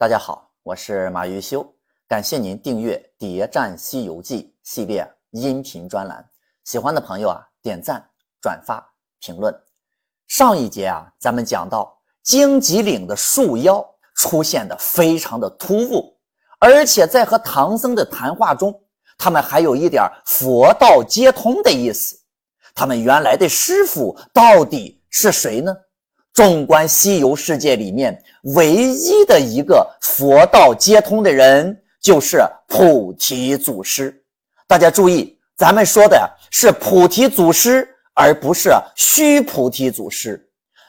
大家好，我是马玉修，感谢您订阅《谍战西游记》系列音频专栏。喜欢的朋友啊，点赞、转发、评论。上一节啊，咱们讲到荆棘岭的树妖出现的非常的突兀，而且在和唐僧的谈话中，他们还有一点佛道皆通的意思。他们原来的师傅到底是谁呢？纵观西游世界里面，唯一的一个佛道皆通的人，就是菩提祖师。大家注意，咱们说的是菩提祖师，而不是虚菩提祖师。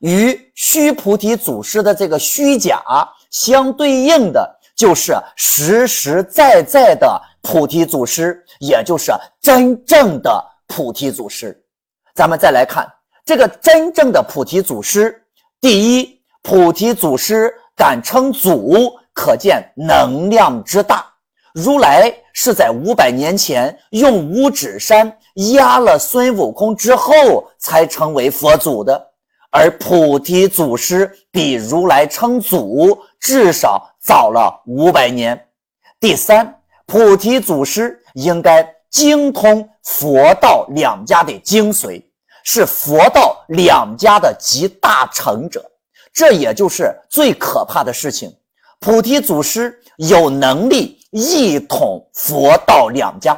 与虚菩提祖师的这个虚假相对应的，就是实实在在的菩提祖师，也就是真正的菩提祖师。咱们再来看这个真正的菩提祖师。第一，菩提祖师敢称祖，可见能量之大。如来是在五百年前用五指山压了孙悟空之后，才成为佛祖的。而菩提祖师比如来称祖至少早了五百年。第三，菩提祖师应该精通佛道两家的精髓。是佛道两家的集大成者，这也就是最可怕的事情。菩提祖师有能力一统佛道两家，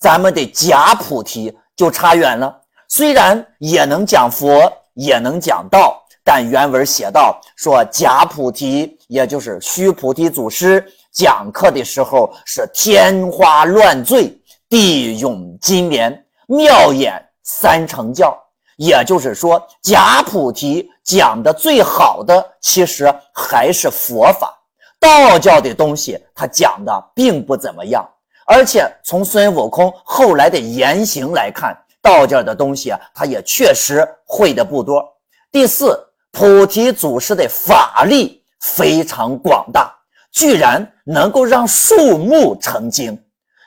咱们的假菩提就差远了。虽然也能讲佛，也能讲道，但原文写道说假菩提，也就是虚菩提祖师讲课的时候是天花乱坠，地涌金莲，妙眼。三成教，也就是说，假菩提讲的最好的，其实还是佛法。道教的东西，他讲的并不怎么样。而且从孙悟空后来的言行来看，道教的东西啊，他也确实会的不多。第四，菩提祖师的法力非常广大，居然能够让树木成精。《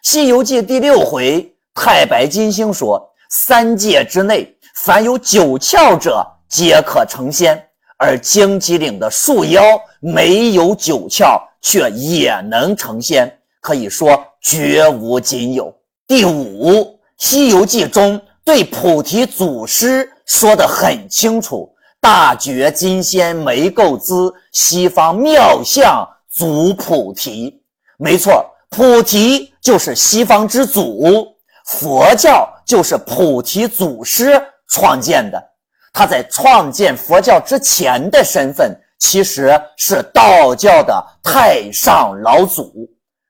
西游记》第六回，太白金星说。三界之内，凡有九窍者，皆可成仙。而荆棘岭的树妖没有九窍，却也能成仙，可以说绝无仅有。第五，《西游记》中对菩提祖师说得很清楚：“大觉金仙没垢资，西方妙相祖菩提。”没错，菩提就是西方之祖。佛教就是菩提祖师创建的，他在创建佛教之前的身份其实是道教的太上老祖。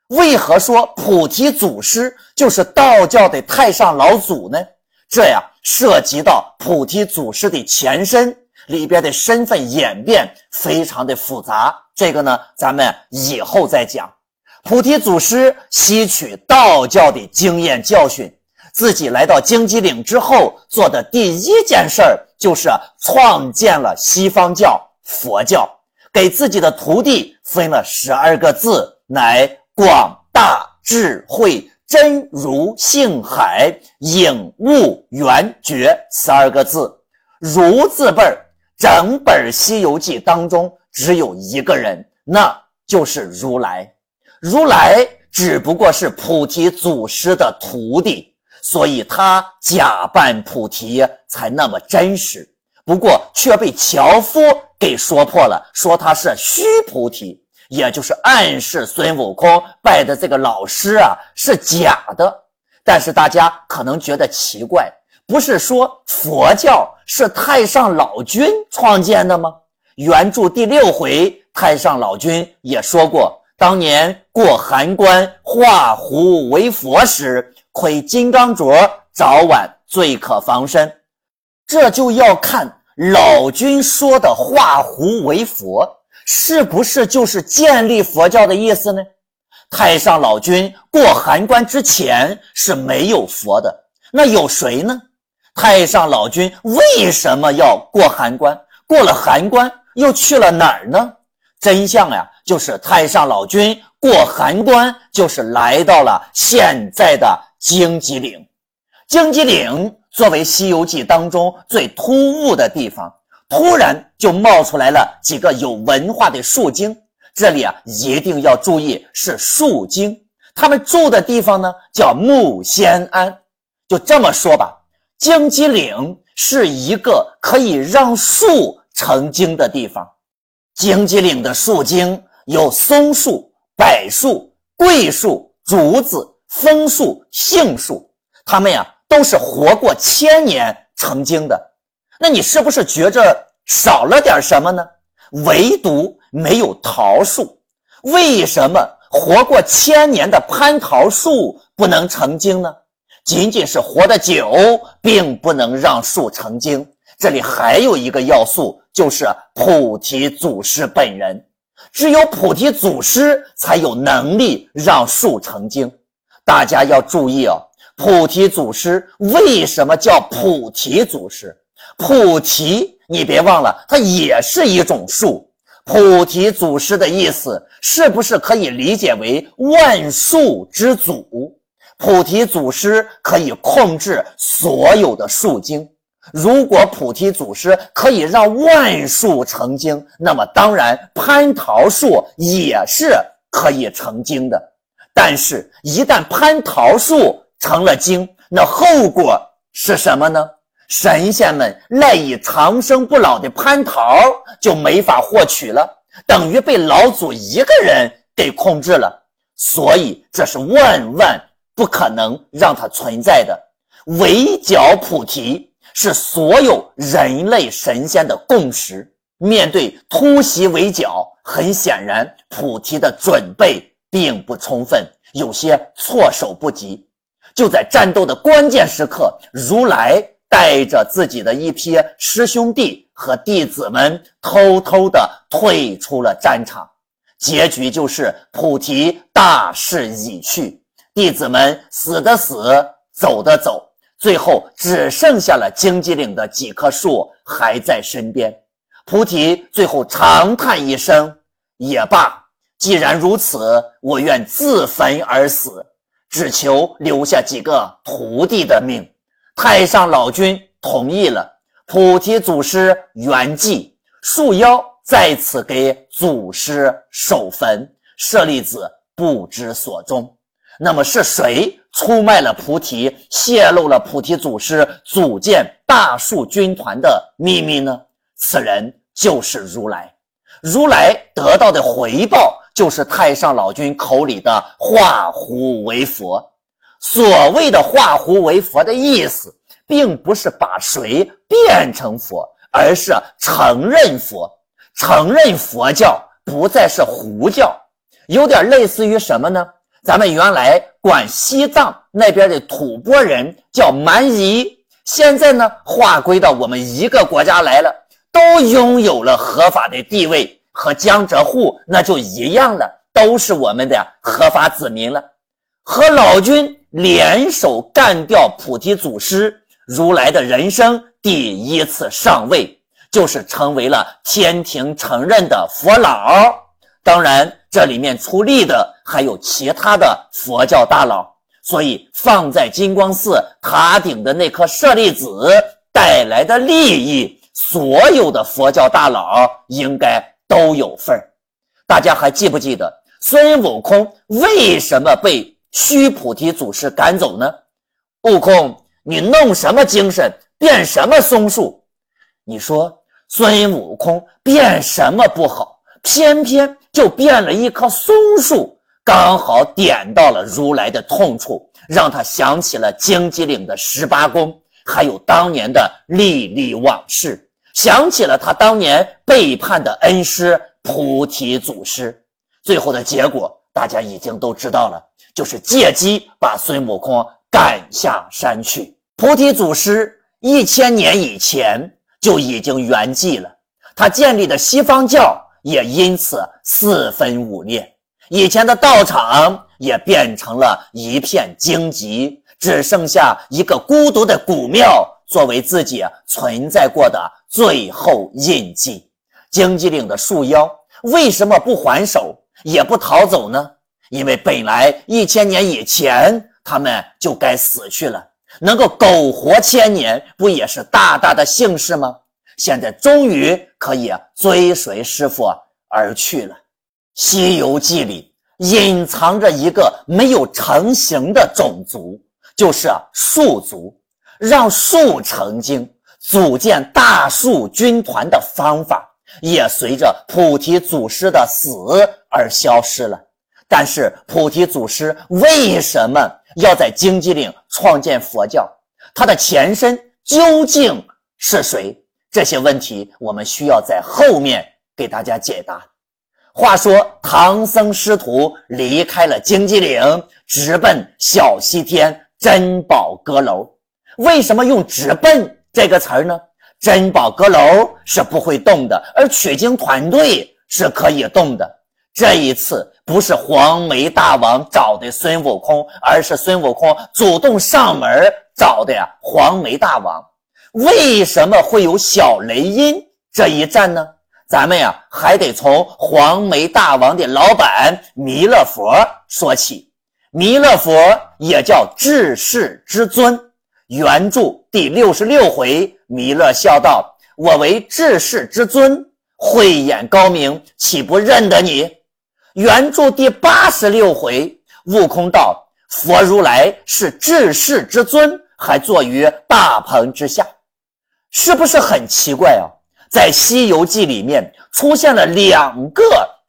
为何说菩提祖师就是道教的太上老祖呢？这样涉及到菩提祖师的前身里边的身份演变非常的复杂，这个呢咱们以后再讲。菩提祖师吸取道教的经验教训，自己来到荆棘岭之后做的第一件事儿就是创建了西方教佛教，给自己的徒弟分了十二个字，乃广大智慧真如性海影悟圆觉十二个字。如字辈儿，整本《西游记》当中只有一个人，那就是如来。如来只不过是菩提祖师的徒弟，所以他假扮菩提才那么真实。不过却被樵夫给说破了，说他是虚菩提，也就是暗示孙悟空拜的这个老师啊是假的。但是大家可能觉得奇怪，不是说佛教是太上老君创建的吗？原著第六回，太上老君也说过。当年过函关化胡为佛时，亏金刚镯，早晚最可防身。这就要看老君说的化胡为佛，是不是就是建立佛教的意思呢？太上老君过函关之前是没有佛的，那有谁呢？太上老君为什么要过函关？过了函关又去了哪儿呢？真相呀，就是太上老君过函关，就是来到了现在的荆棘岭。荆棘岭作为《西游记》当中最突兀的地方，突然就冒出来了几个有文化的树精。这里啊一定要注意是树精，他们住的地方呢叫木仙庵。就这么说吧，荆棘岭是一个可以让树成精的地方。荆棘岭的树精有松树、柏树、桂树、竹子、枫树、杏树，它们呀都是活过千年成精的。那你是不是觉着少了点什么呢？唯独没有桃树。为什么活过千年的蟠桃树不能成精呢？仅仅是活得久，并不能让树成精。这里还有一个要素，就是菩提祖师本人。只有菩提祖师才有能力让树成精。大家要注意哦，菩提祖师为什么叫菩提祖师？菩提，你别忘了，它也是一种树。菩提祖师的意思，是不是可以理解为万树之祖？菩提祖师可以控制所有的树精。如果菩提祖师可以让万树成精，那么当然蟠桃树也是可以成精的。但是，一旦蟠桃树成了精，那后果是什么呢？神仙们赖以长生不老的蟠桃就没法获取了，等于被老祖一个人给控制了。所以，这是万万。不可能让它存在的围剿菩提是所有人类神仙的共识。面对突袭围剿，很显然菩提的准备并不充分，有些措手不及。就在战斗的关键时刻，如来带着自己的一批师兄弟和弟子们偷偷的退出了战场，结局就是菩提大势已去。弟子们死的死，走的走，最后只剩下了荆棘岭的几棵树还在身边。菩提最后长叹一声：“也罢，既然如此，我愿自焚而死，只求留下几个徒弟的命。”太上老君同意了。菩提祖师圆寂，树妖在此给祖师守坟，舍利子不知所踪。那么是谁出卖了菩提，泄露了菩提祖师组建大树军团的秘密呢？此人就是如来。如来得到的回报就是太上老君口里的化胡为佛。所谓的化胡为佛的意思，并不是把谁变成佛，而是承认佛，承认佛教不再是胡教，有点类似于什么呢？咱们原来管西藏那边的吐蕃人叫蛮夷，现在呢划归到我们一个国家来了，都拥有了合法的地位，和江浙沪那就一样了，都是我们的合法子民了。和老君联手干掉菩提祖师，如来的人生第一次上位，就是成为了天庭承认的佛老。当然，这里面出力的还有其他的佛教大佬，所以放在金光寺塔顶的那颗舍利子带来的利益，所有的佛教大佬应该都有份儿。大家还记不记得孙悟空为什么被须菩提祖师赶走呢？悟空，你弄什么精神变什么松树？你说孙悟空变什么不好？偏偏就变了一棵松树，刚好点到了如来的痛处，让他想起了荆棘岭的十八宫，还有当年的历历往事，想起了他当年背叛的恩师菩提祖师。最后的结果大家已经都知道了，就是借机把孙悟空赶下山去。菩提祖师一千年以前就已经圆寂了，他建立的西方教。也因此四分五裂，以前的道场也变成了一片荆棘，只剩下一个孤独的古庙作为自己存在过的最后印记。荆棘岭的树妖为什么不还手，也不逃走呢？因为本来一千年以前他们就该死去了，能够苟活千年，不也是大大的幸事吗？现在终于可以追随师傅而去了。西游记》里隐藏着一个没有成型的种族，就是树族。让树成精、组建大树军团的方法，也随着菩提祖师的死而消失了。但是，菩提祖师为什么要在荆棘岭创建佛教？他的前身究竟是谁？这些问题，我们需要在后面给大家解答。话说，唐僧师徒离开了荆棘岭，直奔小西天珍宝阁楼。为什么用“直奔”这个词儿呢？珍宝阁楼是不会动的，而取经团队是可以动的。这一次不是黄眉大王找的孙悟空，而是孙悟空主动上门找的呀。黄眉大王为什么会有小雷音这一战呢？咱们呀还得从黄眉大王的老板弥勒佛说起。弥勒佛也叫至世之尊。原著第六十六回，弥勒笑道：“我为治世之尊，慧眼高明，岂不认得你？”原著第八十六回，悟空道：“佛如来是治世之尊，还坐于大鹏之下，是不是很奇怪啊？”在《西游记》里面出现了两个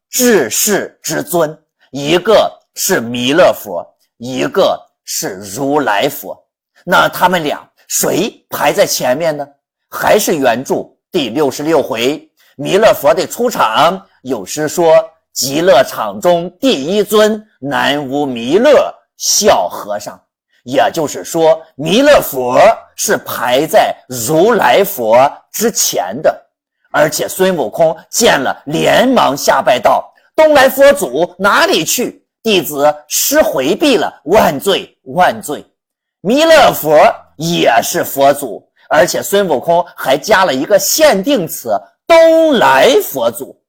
治世之尊，一个是弥勒佛，一个是如来佛。那他们俩谁排在前面呢？还是原著第六十六回弥勒佛的出场？有诗说：“极乐场中第一尊，南无弥勒笑和尚。”也就是说，弥勒佛是排在如来佛之前的。而且孙悟空见了，连忙下拜道：“东来佛祖哪里去？弟子失回避了，万罪万罪。”弥勒佛也是佛祖，而且孙悟空还加了一个限定词“东来佛祖”。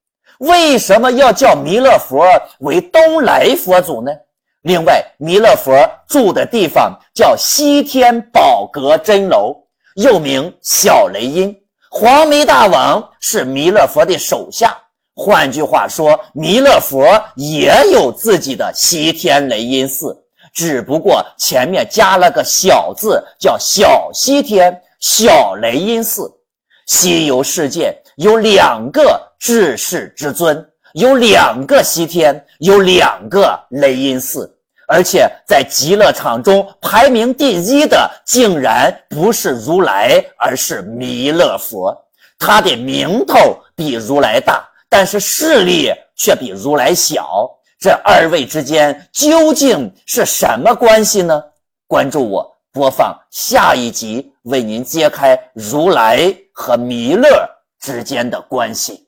为什么要叫弥勒佛为东来佛祖呢？另外，弥勒佛住的地方叫西天宝阁真楼，又名小雷音。黄眉大王是弥勒佛的手下，换句话说，弥勒佛也有自己的西天雷音寺。只不过前面加了个小字，叫小西天小雷音寺。西游世界有两个至世之尊，有两个西天，有两个雷音寺，而且在极乐场中排名第一的，竟然不是如来，而是弥勒佛。他的名头比如来大，但是势力却比如来小。这二位之间究竟是什么关系呢？关注我，播放下一集，为您揭开如来和弥勒之间的关系。